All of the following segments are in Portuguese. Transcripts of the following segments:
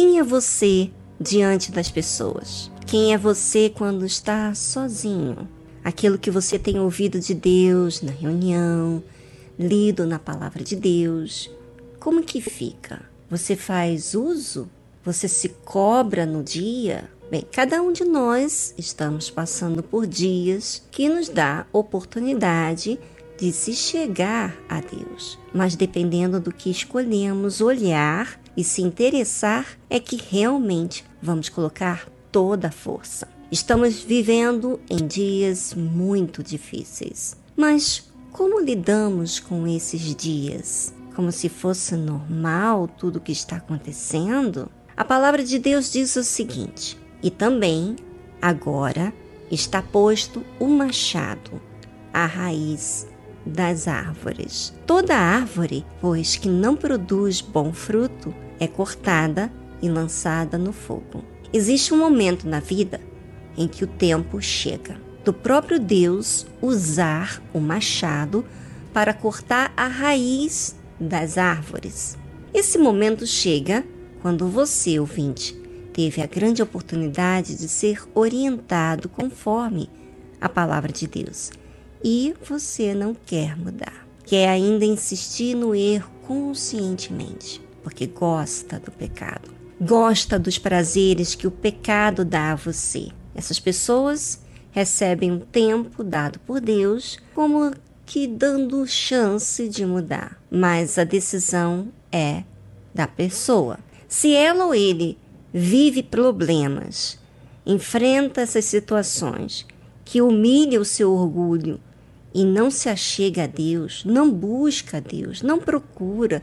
Quem é você diante das pessoas? Quem é você quando está sozinho? Aquilo que você tem ouvido de Deus na reunião, lido na palavra de Deus, como que fica? Você faz uso? Você se cobra no dia? Bem, cada um de nós estamos passando por dias que nos dá oportunidade de se chegar a Deus. Mas dependendo do que escolhemos olhar e se interessar, é que realmente vamos colocar toda a força. Estamos vivendo em dias muito difíceis. Mas como lidamos com esses dias? Como se fosse normal tudo o que está acontecendo? A palavra de Deus diz o seguinte: E também, agora, está posto o machado, a raiz das árvores. Toda árvore, pois, que não produz bom fruto, é cortada e lançada no fogo. Existe um momento na vida em que o tempo chega do próprio Deus usar o machado para cortar a raiz das árvores. Esse momento chega quando você, ouvinte, teve a grande oportunidade de ser orientado conforme a palavra de Deus e você não quer mudar. Quer ainda insistir no erro conscientemente, porque gosta do pecado. Gosta dos prazeres que o pecado dá a você. Essas pessoas recebem um tempo dado por Deus como que dando chance de mudar, mas a decisão é da pessoa. Se ela ou ele vive problemas, enfrenta essas situações que humilham o seu orgulho e não se achega a Deus, não busca a Deus, não procura,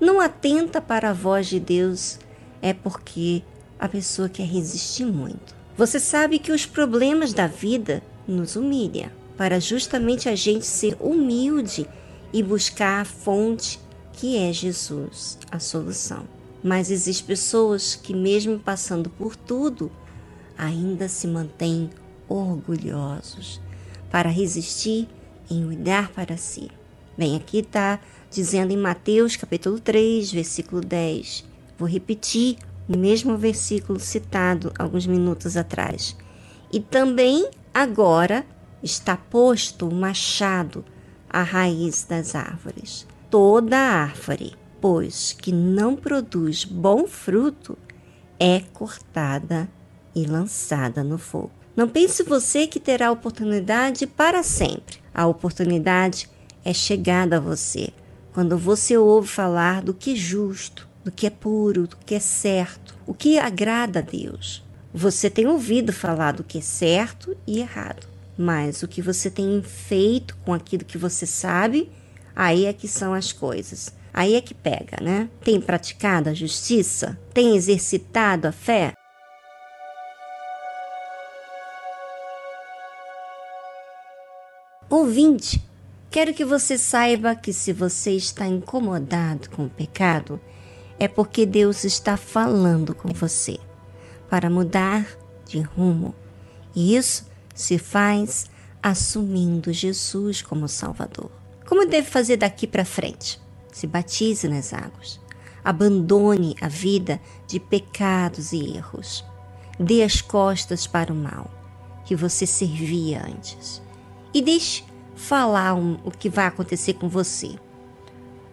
não atenta para a voz de Deus, é porque a pessoa quer resistir muito. Você sabe que os problemas da vida nos humilham, para justamente a gente ser humilde e buscar a fonte que é Jesus, a solução. Mas existem pessoas que, mesmo passando por tudo, ainda se mantêm orgulhosos para resistir em olhar para si. Bem, aqui está dizendo em Mateus capítulo 3, versículo 10. Vou repetir o mesmo versículo citado alguns minutos atrás. E também agora está posto o machado à raiz das árvores. Toda árvore, pois, que não produz bom fruto, é cortada e lançada no fogo. Não pense você que terá oportunidade para sempre. A oportunidade é chegada a você quando você ouve falar do que é justo, do que é puro, do que é certo, o que agrada a Deus. Você tem ouvido falar do que é certo e errado, mas o que você tem feito com aquilo que você sabe, aí é que são as coisas. Aí é que pega, né? Tem praticado a justiça? Tem exercitado a fé? Ouvinte, quero que você saiba que se você está incomodado com o pecado, é porque Deus está falando com você para mudar de rumo. E isso se faz assumindo Jesus como Salvador. Como deve fazer daqui para frente? Se batize nas águas. Abandone a vida de pecados e erros. Dê as costas para o mal que você servia antes e deixe falar um, o que vai acontecer com você.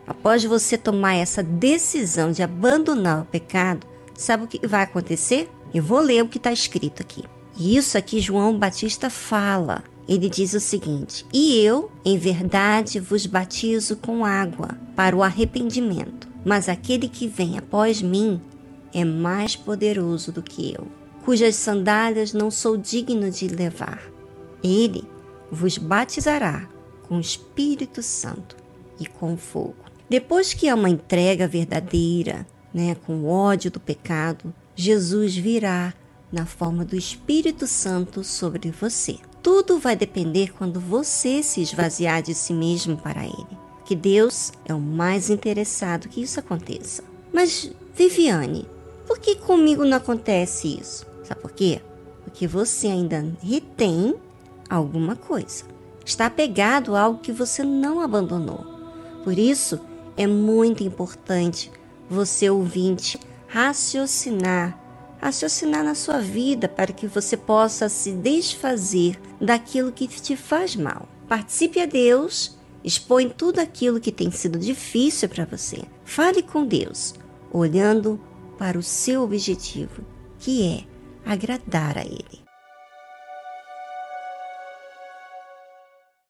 Após você tomar essa decisão de abandonar o pecado, sabe o que vai acontecer? Eu vou ler o que está escrito aqui. E isso aqui João Batista fala. Ele diz o seguinte: E eu, em verdade, vos batizo com água para o arrependimento, mas aquele que vem após mim é mais poderoso do que eu, cujas sandálias não sou digno de levar. Ele vos batizará com o Espírito Santo e com fogo. Depois que há uma entrega verdadeira, né, com ódio do pecado, Jesus virá na forma do Espírito Santo sobre você. Tudo vai depender quando você se esvaziar de si mesmo para Ele. Que Deus é o mais interessado que isso aconteça. Mas, Viviane, por que comigo não acontece isso? Sabe por quê? Porque você ainda retém alguma coisa. Está apegado a algo que você não abandonou. Por isso, é muito importante você, ouvinte, raciocinar, raciocinar na sua vida para que você possa se desfazer daquilo que te faz mal. Participe a Deus, expõe tudo aquilo que tem sido difícil para você. Fale com Deus, olhando para o seu objetivo, que é agradar a Ele.